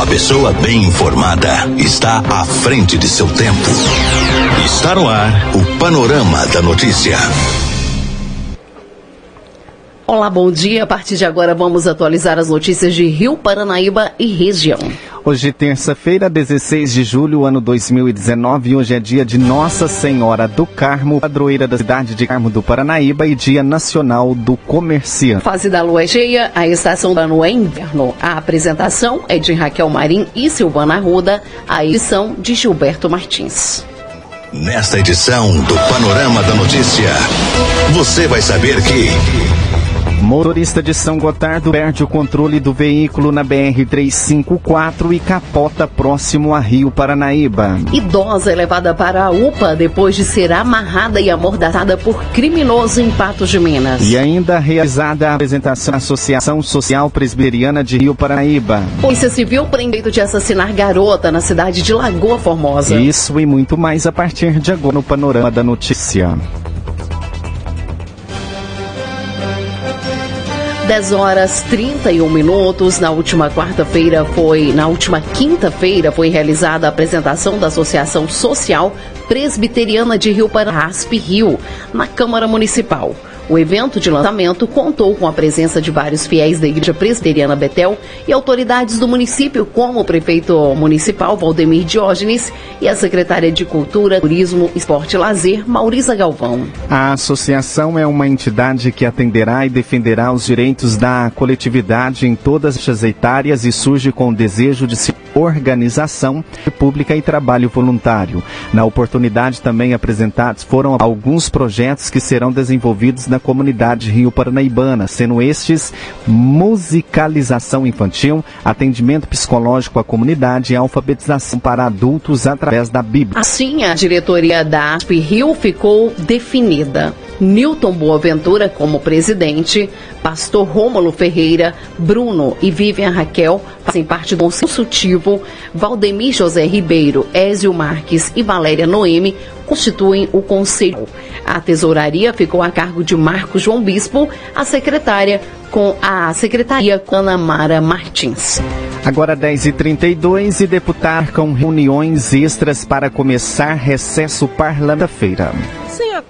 A pessoa bem informada está à frente de seu tempo. Está no ar o Panorama da Notícia. Olá, bom dia. A partir de agora vamos atualizar as notícias de Rio, Paranaíba e região. Hoje, terça-feira, 16 de julho, ano 2019, hoje é dia de Nossa Senhora do Carmo, padroeira da cidade de Carmo do Paranaíba e Dia Nacional do Comerciante. Fase da lua é cheia, a estação do ano é inverno. A apresentação é de Raquel Marim e Silvana Ruda, a edição de Gilberto Martins. Nesta edição do Panorama da Notícia, você vai saber que. Motorista de São Gotardo perde o controle do veículo na BR-354 e capota próximo a Rio Paranaíba. Idosa é levada para a UPA depois de ser amarrada e amordaçada por criminoso em Patos de Minas. E ainda realizada a apresentação da Associação Social Presbiteriana de Rio Paranaíba. Polícia Civil prende de assassinar garota na cidade de Lagoa Formosa. Isso e muito mais a partir de agora no Panorama da Notícia. 10 horas 31 minutos. Na última quarta-feira foi, na última quinta-feira foi realizada a apresentação da Associação Social Presbiteriana de Rio Pará, Rio, na Câmara Municipal. O evento de lançamento contou com a presença de vários fiéis da Igreja Presbiteriana Betel e autoridades do município, como o prefeito municipal Valdemir Diógenes e a secretária de Cultura, Turismo, Esporte e Lazer, Maurisa Galvão. A associação é uma entidade que atenderá e defenderá os direitos da coletividade em todas as etárias e surge com o desejo de se organização pública e trabalho voluntário. Na oportunidade também apresentados foram alguns projetos que serão desenvolvidos na comunidade Rio Paranaibana, sendo estes musicalização infantil, atendimento psicológico à comunidade e alfabetização para adultos através da Bíblia. Assim, a diretoria da ASP Rio ficou definida. Newton Boaventura como presidente, Pastor Rômulo Ferreira, Bruno e Vivian Raquel fazem parte do consultivo, Valdemir José Ribeiro, Ézio Marques e Valéria Noemi constituem o conselho. A tesouraria ficou a cargo de Marcos João Bispo, a secretária com a secretaria Ana Mara Martins. Agora 10h32 e deputar com reuniões extras para começar recesso parlamentar-feira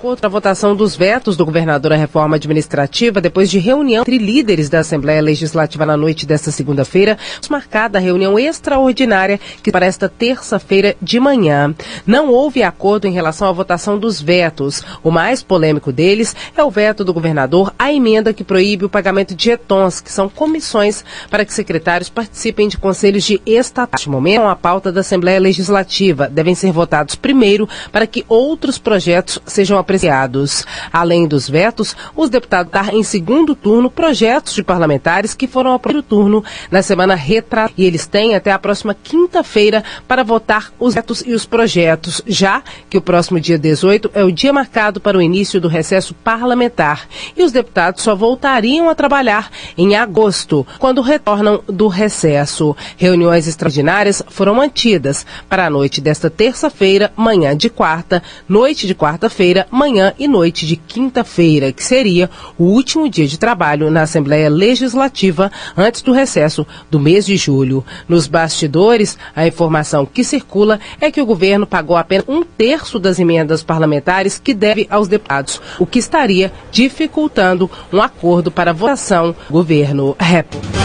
contra a votação dos vetos do governador à reforma administrativa, depois de reunião entre líderes da Assembleia Legislativa na noite desta segunda-feira, marcada a reunião extraordinária que para esta terça-feira de manhã. Não houve acordo em relação à votação dos vetos. O mais polêmico deles é o veto do governador à emenda que proíbe o pagamento de jetons, que são comissões para que secretários participem de conselhos de estatal. Neste momento, a pauta da Assembleia Legislativa devem ser votados primeiro para que outros projetos sejam apreciados. Além dos vetos, os deputados dar em segundo turno projetos de parlamentares que foram ao primeiro turno na semana retratada. E eles têm até a próxima quinta-feira para votar os vetos e os projetos, já que o próximo dia 18 é o dia marcado para o início do recesso parlamentar. E os deputados só voltariam a trabalhar em agosto, quando retornam do recesso. Reuniões extraordinárias foram mantidas para a noite desta terça-feira, manhã de quarta, noite de quarta-feira, manhã e noite de quinta-feira, que seria o último dia de trabalho na Assembleia Legislativa antes do recesso do mês de julho. Nos bastidores, a informação que circula é que o governo pagou apenas um terço das emendas parlamentares que deve aos deputados, o que estaria dificultando um acordo para votação governo República.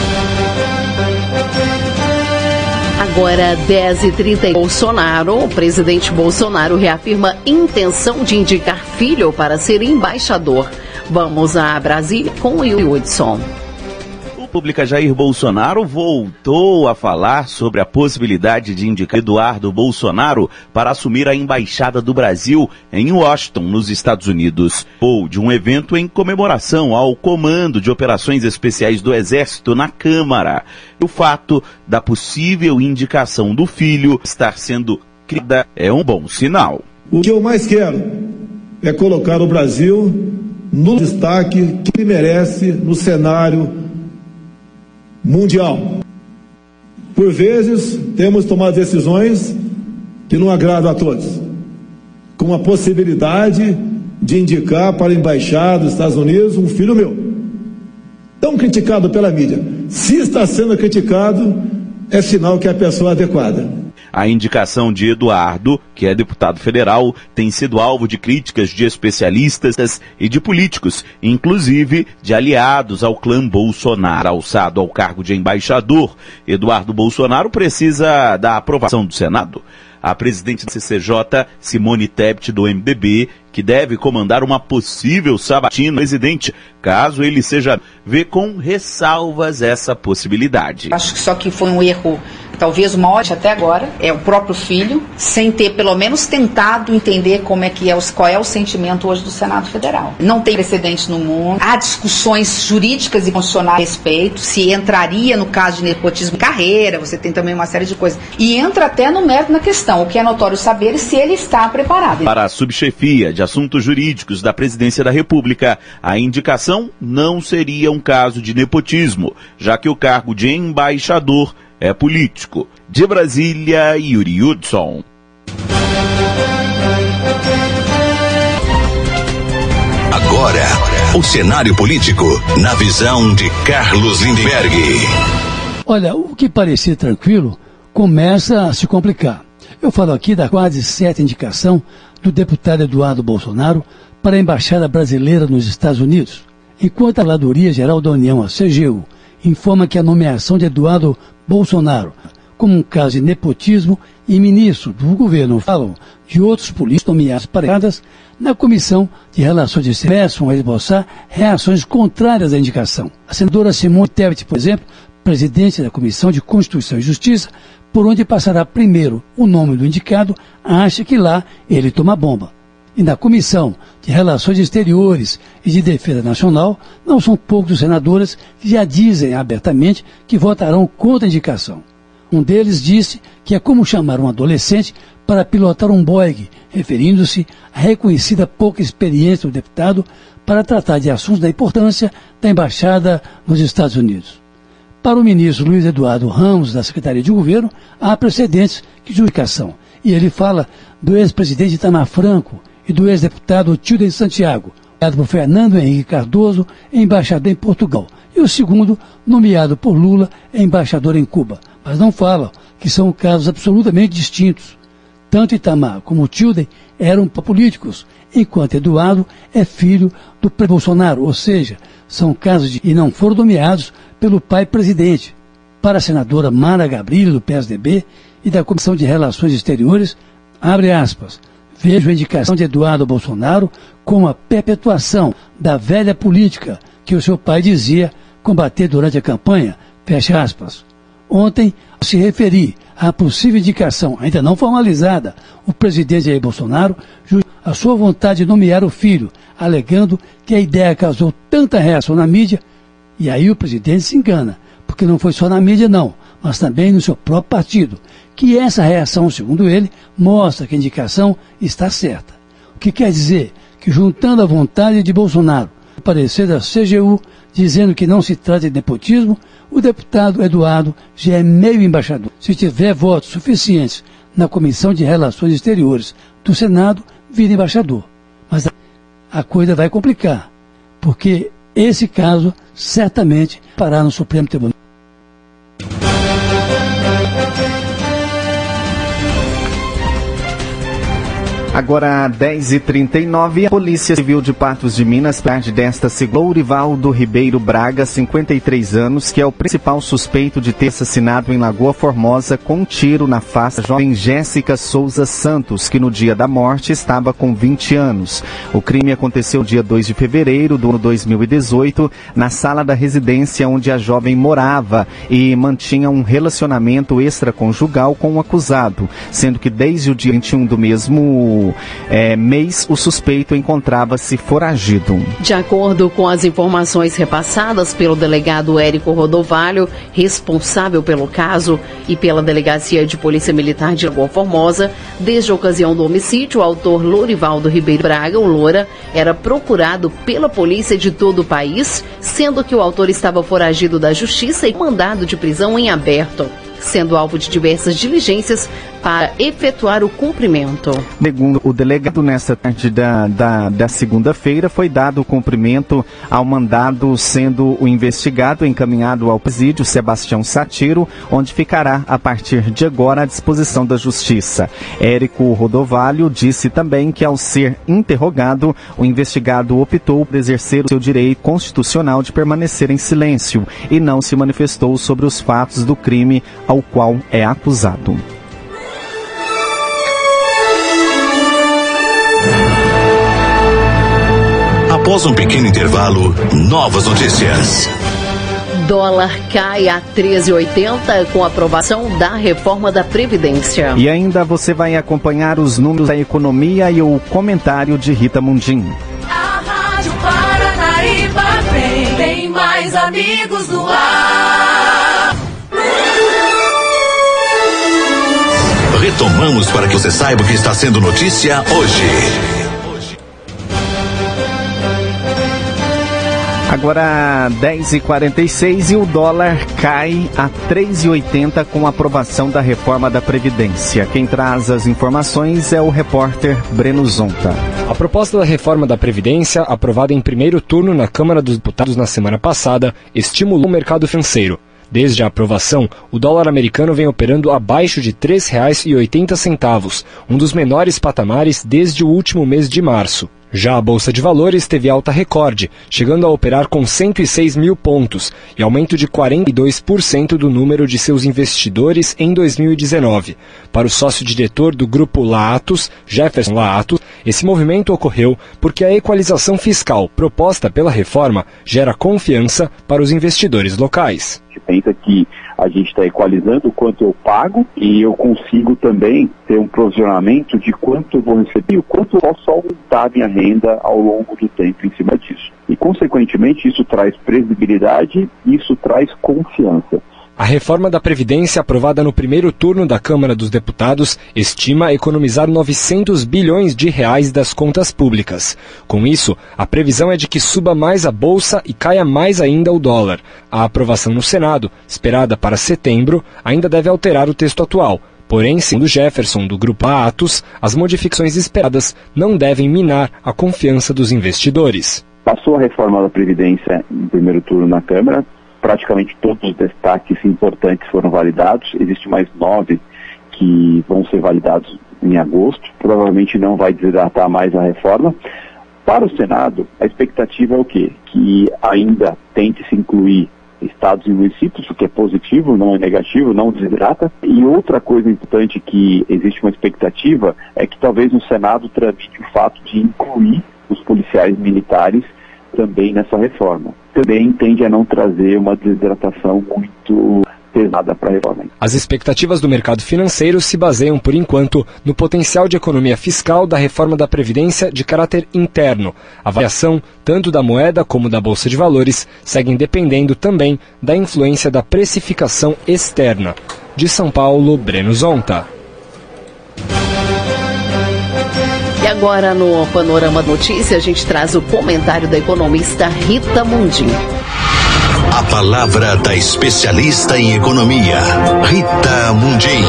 Agora, 10h30, Bolsonaro, o presidente Bolsonaro reafirma intenção de indicar filho para ser embaixador. Vamos a Brasília com o Hudson. República Jair Bolsonaro voltou a falar sobre a possibilidade de indicar Eduardo Bolsonaro para assumir a embaixada do Brasil em Washington, nos Estados Unidos, ou de um evento em comemoração ao Comando de Operações Especiais do Exército na Câmara. O fato da possível indicação do filho estar sendo criada é um bom sinal. O que eu mais quero é colocar o Brasil no destaque que merece no cenário mundial. Por vezes, temos tomado decisões que não agradam a todos, com a possibilidade de indicar para a embaixada dos Estados Unidos um filho meu, tão criticado pela mídia. Se está sendo criticado, é sinal que é a pessoa adequada. A indicação de Eduardo, que é deputado federal, tem sido alvo de críticas de especialistas e de políticos, inclusive de aliados ao clã Bolsonaro. Alçado ao cargo de embaixador, Eduardo Bolsonaro precisa da aprovação do Senado a presidente da CCJ, Simone Tebet, do MDB, que deve comandar uma possível sabatina presidente, caso ele seja vê com ressalvas essa possibilidade. Acho que só que foi um erro talvez o maior até agora, é o próprio filho, sem ter pelo menos tentado entender como é que é, qual é o sentimento hoje do Senado Federal. Não tem precedentes no mundo, há discussões jurídicas e constitucionais a respeito, se entraria no caso de nepotismo carreira, você tem também uma série de coisas. E entra até no mérito na questão, o que é notório saber se ele está preparado. Para a subchefia de assuntos jurídicos da Presidência da República, a indicação não seria um caso de nepotismo, já que o cargo de embaixador é político. De Brasília, Yuri Hudson. Agora, o cenário político na visão de Carlos Lindbergh. Olha, o que parecia tranquilo começa a se complicar. Eu falo aqui da quase certa indicação do deputado Eduardo Bolsonaro para a Embaixada Brasileira nos Estados Unidos. Enquanto a Ladoria Geral da União, a CGU, informa que a nomeação de Eduardo Bolsonaro como um caso de nepotismo e ministros do governo falam de outros políticos nomeados paradas na Comissão de Relações Externas vão esboçar reações contrárias à indicação. A senadora Simone Tebet, por exemplo, presidente da Comissão de Constituição e Justiça, por onde passará primeiro o nome do indicado, acha que lá ele toma bomba e na Comissão de Relações Exteriores e de Defesa Nacional, não são poucos os senadores que já dizem abertamente que votarão contra a indicação. Um deles disse que é como chamar um adolescente para pilotar um Boeing, referindo-se à reconhecida pouca experiência do deputado para tratar de assuntos da importância da embaixada nos Estados Unidos. Para o ministro Luiz Eduardo Ramos, da Secretaria de Governo, há precedentes de justificação. E ele fala do ex-presidente Itamar Franco, e do ex-deputado Tilden Santiago, nomeado por Fernando Henrique Cardoso, embaixador em Portugal, e o segundo, nomeado por Lula, embaixador em Cuba. Mas não falam que são casos absolutamente distintos. Tanto Itamar como Tilden eram políticos, enquanto Eduardo é filho do pré-Bolsonaro, ou seja, são casos de, e não foram nomeados pelo pai presidente. Para a senadora Mara Gabrilho, do PSDB, e da Comissão de Relações Exteriores, abre aspas, Vejo a indicação de Eduardo Bolsonaro como a perpetuação da velha política que o seu pai dizia combater durante a campanha. Fecha aspas. Ontem, se referir à possível indicação, ainda não formalizada, o presidente Jair Bolsonaro a sua vontade de nomear o filho, alegando que a ideia causou tanta reação na mídia, e aí o presidente se engana, porque não foi só na mídia não, mas também no seu próprio partido, que essa reação, segundo ele, mostra que a indicação está certa. O que quer dizer que, juntando a vontade de Bolsonaro, parecer da CGU, dizendo que não se trata de nepotismo, o deputado Eduardo já é meio embaixador. Se tiver votos suficientes na Comissão de Relações Exteriores do Senado, vira embaixador. Mas a coisa vai complicar, porque esse caso certamente parar no Supremo Tribunal. Agora, 10h39, a Polícia Civil de Patos de Minas perde desta segunda Lourivaldo Ribeiro Braga, 53 anos, que é o principal suspeito de ter assassinado em Lagoa Formosa com um tiro na face a jovem Jéssica Souza Santos, que no dia da morte estava com 20 anos. O crime aconteceu dia 2 de fevereiro do ano 2018, na sala da residência onde a jovem morava e mantinha um relacionamento extraconjugal com o acusado, sendo que desde o dia 21 do mesmo é, mês, o suspeito encontrava-se foragido. De acordo com as informações repassadas pelo delegado Érico Rodovalho, responsável pelo caso, e pela Delegacia de Polícia Militar de Lagoa Formosa, desde a ocasião do homicídio, o autor Lorivaldo Ribeiro Braga, o Loura, era procurado pela polícia de todo o país, sendo que o autor estava foragido da justiça e mandado de prisão em aberto. Sendo alvo de diversas diligências para efetuar o cumprimento. Segundo o delegado, nesta tarde da, da, da segunda-feira, foi dado o cumprimento ao mandado, sendo o investigado encaminhado ao presídio Sebastião Satiro, onde ficará a partir de agora à disposição da Justiça. Érico Rodovalho disse também que, ao ser interrogado, o investigado optou por exercer o seu direito constitucional de permanecer em silêncio e não se manifestou sobre os fatos do crime ao qual é acusado. Após um pequeno intervalo, novas notícias. Dólar cai a 13,80 com aprovação da reforma da Previdência. E ainda você vai acompanhar os números da economia e o comentário de Rita Mundim. A Rádio Paranaíba vem, tem mais amigos no ar. Retomamos para que você saiba o que está sendo notícia hoje. Agora 10h46 e o dólar cai a 3,80 com a aprovação da reforma da Previdência. Quem traz as informações é o repórter Breno Zonta. A proposta da reforma da Previdência, aprovada em primeiro turno na Câmara dos Deputados na semana passada, estimulou o mercado financeiro. Desde a aprovação, o dólar americano vem operando abaixo de R$ 3,80, um dos menores patamares desde o último mês de março. Já a Bolsa de Valores teve alta recorde, chegando a operar com 106 mil pontos e aumento de 42% do número de seus investidores em 2019. Para o sócio-diretor do grupo Laatos, Jefferson Laatos, esse movimento ocorreu porque a equalização fiscal proposta pela reforma gera confiança para os investidores locais. A gente pensa que a gente está equalizando o quanto eu pago e eu consigo também ter um provisionamento de quanto eu vou receber e o quanto eu posso aumentar minha renda ao longo do tempo em cima disso. E, consequentemente, isso traz previsibilidade isso traz confiança. A reforma da Previdência, aprovada no primeiro turno da Câmara dos Deputados, estima economizar 900 bilhões de reais das contas públicas. Com isso, a previsão é de que suba mais a bolsa e caia mais ainda o dólar. A aprovação no Senado, esperada para setembro, ainda deve alterar o texto atual. Porém, segundo Jefferson, do Grupo Atos, as modificações esperadas não devem minar a confiança dos investidores. Passou a reforma da Previdência em primeiro turno na Câmara, praticamente todos os destaques importantes foram validados. Existe mais nove que vão ser validados em agosto. Provavelmente não vai desidratar mais a reforma. Para o Senado, a expectativa é o quê? Que ainda tente se incluir estados e municípios, o que é positivo, não é negativo, não desidrata. E outra coisa importante que existe uma expectativa é que talvez no Senado tramite o fato de incluir os policiais militares também nessa reforma. Também tende a não trazer uma desidratação muito pesada para a reforma. As expectativas do mercado financeiro se baseiam, por enquanto, no potencial de economia fiscal da reforma da Previdência de caráter interno. A variação, tanto da moeda como da Bolsa de Valores, seguem dependendo também da influência da precificação externa. De São Paulo, Breno Zonta. E agora no Panorama Notícia a gente traz o comentário da economista Rita Mundim. A palavra da especialista em economia, Rita Mundim.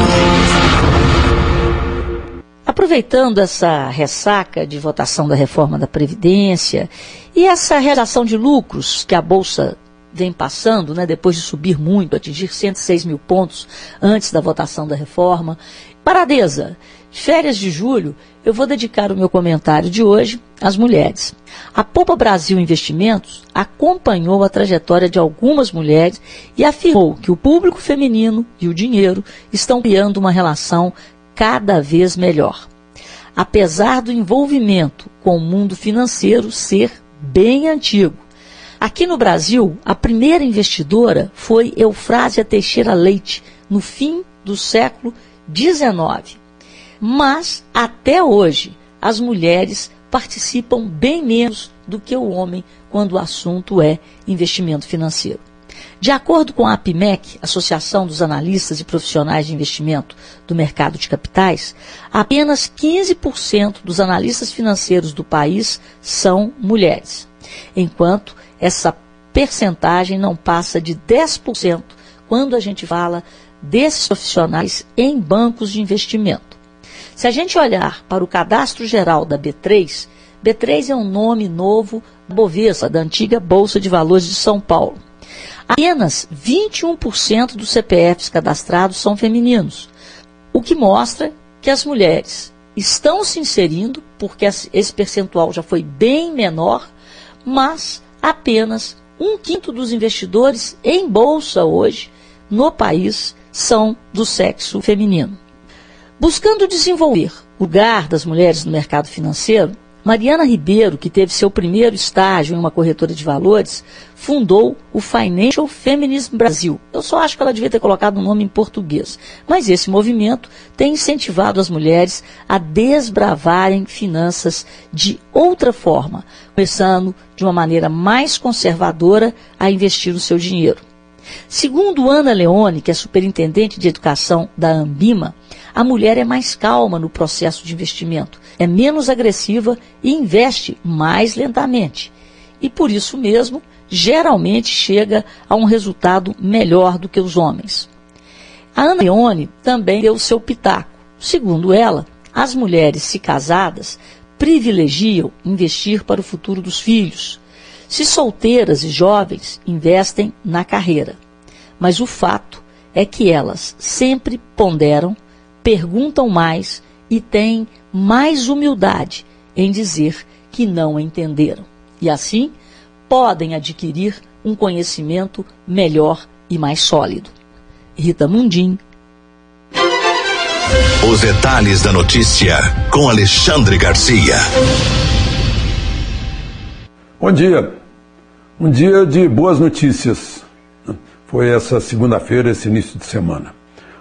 Aproveitando essa ressaca de votação da reforma da Previdência e essa redação de lucros que a Bolsa vem passando, né, depois de subir muito, atingir 106 mil pontos antes da votação da reforma. Paradeza, férias de julho, eu vou dedicar o meu comentário de hoje às mulheres. A Poupa Brasil Investimentos acompanhou a trajetória de algumas mulheres e afirmou que o público feminino e o dinheiro estão criando uma relação cada vez melhor. Apesar do envolvimento com o mundo financeiro ser bem antigo. Aqui no Brasil, a primeira investidora foi Eufrásia Teixeira Leite, no fim do século XIX. Mas, até hoje, as mulheres participam bem menos do que o homem quando o assunto é investimento financeiro. De acordo com a APMEC, Associação dos Analistas e Profissionais de Investimento do Mercado de Capitais, apenas 15% dos analistas financeiros do país são mulheres, enquanto essa percentagem não passa de 10% quando a gente fala desses profissionais em bancos de investimento. Se a gente olhar para o cadastro geral da B3, B3 é um nome novo Bovespa, da antiga Bolsa de Valores de São Paulo. Apenas 21% dos CPFs cadastrados são femininos, o que mostra que as mulheres estão se inserindo, porque esse percentual já foi bem menor, mas apenas um quinto dos investidores em bolsa hoje no país são do sexo feminino. Buscando desenvolver o lugar das mulheres no mercado financeiro, Mariana Ribeiro, que teve seu primeiro estágio em uma corretora de valores, fundou o Financial Feminism Brasil. Eu só acho que ela devia ter colocado o um nome em português. Mas esse movimento tem incentivado as mulheres a desbravarem finanças de outra forma, começando de uma maneira mais conservadora a investir o seu dinheiro. Segundo Ana Leone, que é superintendente de educação da Ambima, a mulher é mais calma no processo de investimento, é menos agressiva e investe mais lentamente. E por isso mesmo, geralmente chega a um resultado melhor do que os homens. A Ana Leone também deu seu pitaco. Segundo ela, as mulheres se casadas privilegiam investir para o futuro dos filhos. Se solteiras e jovens investem na carreira. Mas o fato é que elas sempre ponderam perguntam mais e têm mais humildade em dizer que não entenderam. E assim podem adquirir um conhecimento melhor e mais sólido. Rita Mundim. Os detalhes da notícia com Alexandre Garcia. Bom dia. Um dia de boas notícias. Foi essa segunda-feira, esse início de semana.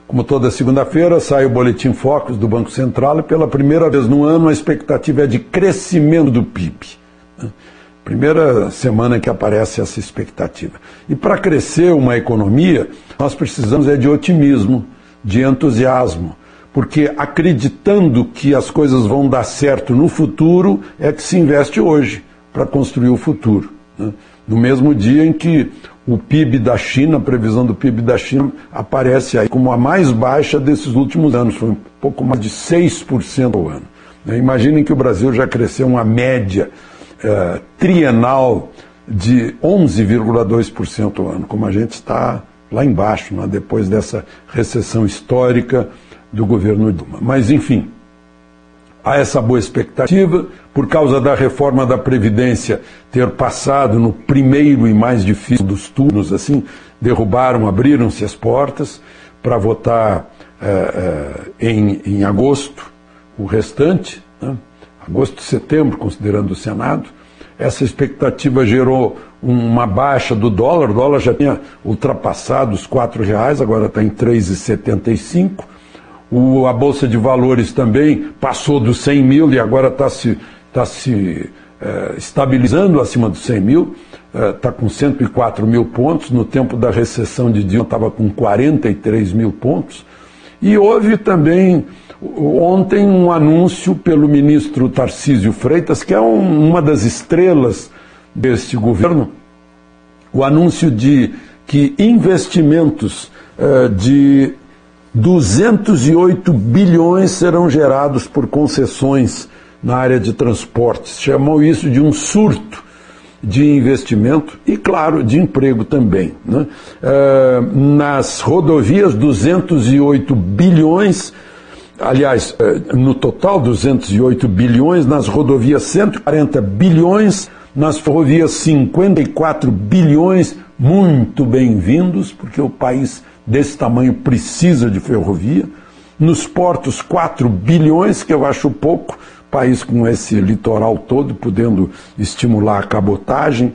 Como toda segunda-feira, sai o Boletim Focus do Banco Central e pela primeira vez no ano a expectativa é de crescimento do PIB. Né? Primeira semana que aparece essa expectativa. E para crescer uma economia, nós precisamos é de otimismo, de entusiasmo, porque acreditando que as coisas vão dar certo no futuro é que se investe hoje para construir o futuro. Né? No mesmo dia em que o PIB da China, a previsão do PIB da China, aparece aí como a mais baixa desses últimos anos, foi um pouco mais de 6% ao ano. Né? Imaginem que o Brasil já cresceu uma média é, trienal de 11,2% ao ano, como a gente está lá embaixo, né? depois dessa recessão histórica do governo Dilma. Mas, enfim, há essa boa expectativa, por causa da reforma da Previdência ter passado no primeiro e mais difícil dos turnos, assim, derrubaram, abriram-se as portas para votar é, é, em, em agosto, o restante, né? agosto setembro, considerando o Senado. Essa expectativa gerou uma baixa do dólar, o dólar já tinha ultrapassado os R$ reais, agora está em 3,75 o, a Bolsa de Valores também passou dos 100 mil e agora está se, tá se é, estabilizando acima dos 100 mil, está é, com 104 mil pontos. No tempo da recessão de Dilma estava com 43 mil pontos. E houve também ontem um anúncio pelo ministro Tarcísio Freitas, que é um, uma das estrelas deste governo, o anúncio de que investimentos uh, de 208 bilhões serão gerados por concessões na área de transportes. Chamou isso de um surto de investimento e, claro, de emprego também. Né? Uh, nas rodovias, 208 bilhões, aliás, uh, no total, 208 bilhões, nas rodovias, 140 bilhões, nas ferrovias, 54 bilhões, muito bem-vindos, porque o país desse tamanho precisa de ferrovia. Nos portos, 4 bilhões, que eu acho pouco, país com esse litoral todo, podendo estimular a cabotagem.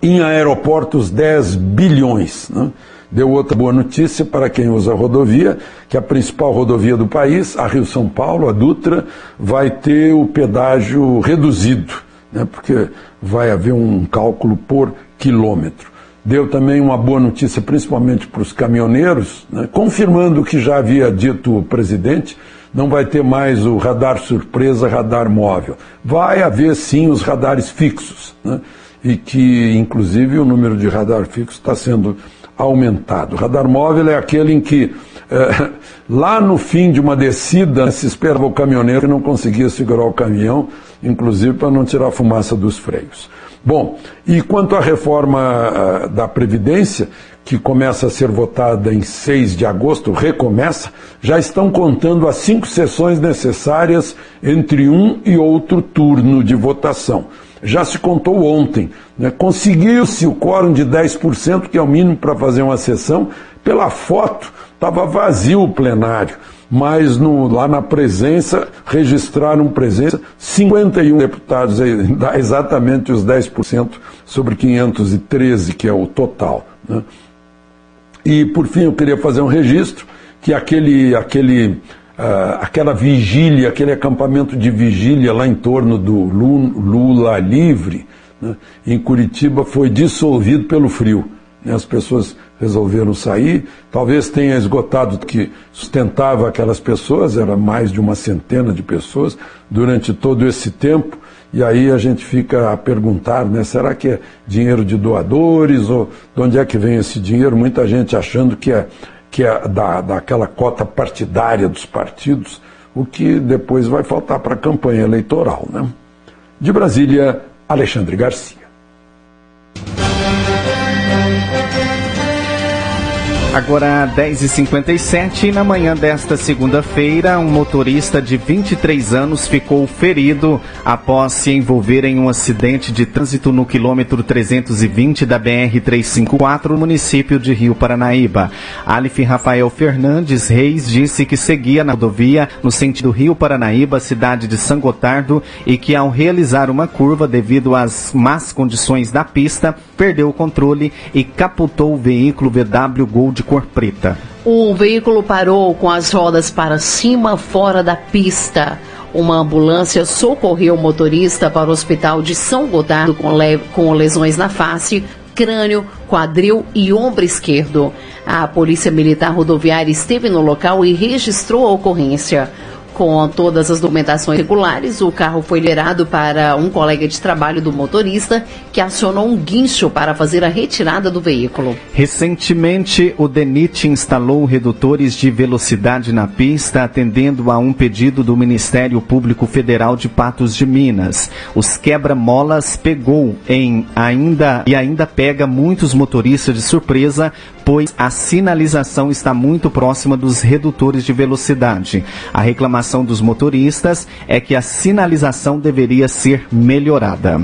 Em aeroportos, 10 bilhões. Né? Deu outra boa notícia para quem usa a rodovia, que a principal rodovia do país, a Rio São Paulo, a Dutra, vai ter o pedágio reduzido, né? porque vai haver um cálculo por quilômetro deu também uma boa notícia, principalmente para os caminhoneiros, né, confirmando o que já havia dito o presidente, não vai ter mais o radar surpresa, radar móvel. Vai haver sim os radares fixos, né, e que inclusive o número de radar fixos está sendo aumentado. O radar móvel é aquele em que, eh, lá no fim de uma descida, se esperava o caminhoneiro que não conseguia segurar o caminhão, inclusive para não tirar a fumaça dos freios. Bom, e quanto à reforma uh, da Previdência, que começa a ser votada em 6 de agosto, recomeça, já estão contando as cinco sessões necessárias entre um e outro turno de votação. Já se contou ontem. Né? Conseguiu-se o quórum de 10%, que é o mínimo para fazer uma sessão. Pela foto, estava vazio o plenário mas no, lá na presença, registraram presença 51 deputados, dá exatamente os 10% sobre 513, que é o total. Né? E, por fim, eu queria fazer um registro que aquele, aquele, uh, aquela vigília, aquele acampamento de vigília lá em torno do Lula livre, né, em Curitiba, foi dissolvido pelo frio. Né? As pessoas resolveram sair. Talvez tenha esgotado que sustentava aquelas pessoas, era mais de uma centena de pessoas durante todo esse tempo. E aí a gente fica a perguntar, né, será que é dinheiro de doadores ou de onde é que vem esse dinheiro? Muita gente achando que é, que é da, daquela cota partidária dos partidos, o que depois vai faltar para a campanha eleitoral. Né? De Brasília, Alexandre Garcia. Agora 10h57, na manhã desta segunda-feira, um motorista de 23 anos ficou ferido após se envolver em um acidente de trânsito no quilômetro 320 da BR-354, no município de Rio Paranaíba. Alif Rafael Fernandes Reis disse que seguia na rodovia no sentido Rio Paranaíba, cidade de São Gotardo, e que ao realizar uma curva devido às más condições da pista, perdeu o controle e capotou o veículo VW Gol de cor preta. O veículo parou com as rodas para cima, fora da pista. Uma ambulância socorreu o motorista para o hospital de São Gotardo com, com lesões na face, crânio, quadril e ombro esquerdo. A Polícia Militar Rodoviária esteve no local e registrou a ocorrência. Com todas as documentações regulares, o carro foi liberado para um colega de trabalho do motorista, que acionou um guincho para fazer a retirada do veículo. Recentemente, o DENIT instalou redutores de velocidade na pista, atendendo a um pedido do Ministério Público Federal de Patos de Minas. Os quebra-molas pegou em ainda e ainda pega muitos motoristas de surpresa, pois a sinalização está muito próxima dos redutores de velocidade. A reclamação dos motoristas é que a sinalização deveria ser melhorada.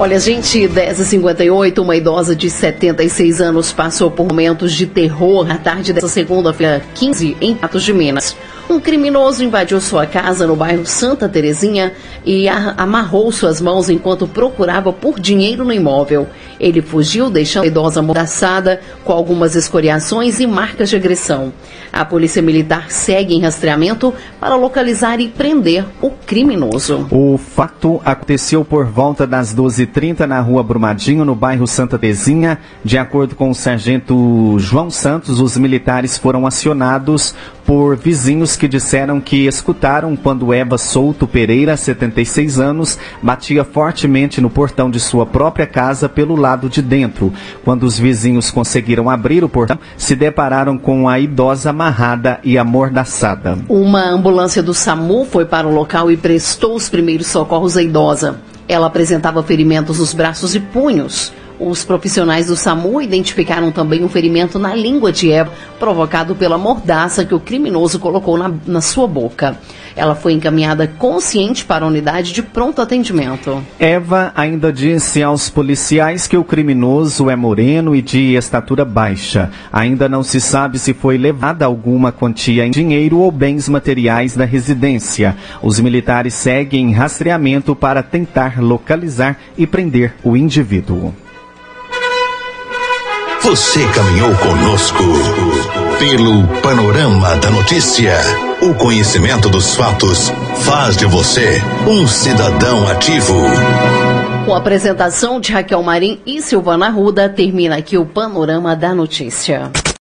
Olha, gente, 10h58, uma idosa de 76 anos passou por momentos de terror na tarde dessa segunda-feira, 15, em Patos de Minas. Um criminoso invadiu sua casa no bairro Santa Terezinha e amarrou suas mãos enquanto procurava por dinheiro no imóvel. Ele fugiu, deixando a idosa amordaçada com algumas escoriações e marcas de agressão. A polícia militar segue em rastreamento para localizar e prender o criminoso. O fato aconteceu por volta das 12h30 na rua Brumadinho, no bairro Santa Terezinha. De acordo com o sargento João Santos, os militares foram acionados por vizinhos que disseram que escutaram quando Eva Souto Pereira, 76 anos, batia fortemente no portão de sua própria casa pelo lado de dentro. Quando os vizinhos conseguiram abrir o portão, se depararam com a idosa amarrada e amordaçada. Uma ambulância do SAMU foi para o local e prestou os primeiros socorros à idosa. Ela apresentava ferimentos nos braços e punhos. Os profissionais do SAMU identificaram também um ferimento na língua de Eva, provocado pela mordaça que o criminoso colocou na, na sua boca. Ela foi encaminhada consciente para a unidade de pronto atendimento. Eva ainda disse aos policiais que o criminoso é moreno e de estatura baixa. Ainda não se sabe se foi levada alguma quantia em dinheiro ou bens materiais da residência. Os militares seguem em rastreamento para tentar localizar e prender o indivíduo. Você caminhou conosco pelo panorama da notícia. O conhecimento dos fatos faz de você um cidadão ativo. Com a apresentação de Raquel Marim e Silvana Ruda, termina aqui o panorama da notícia.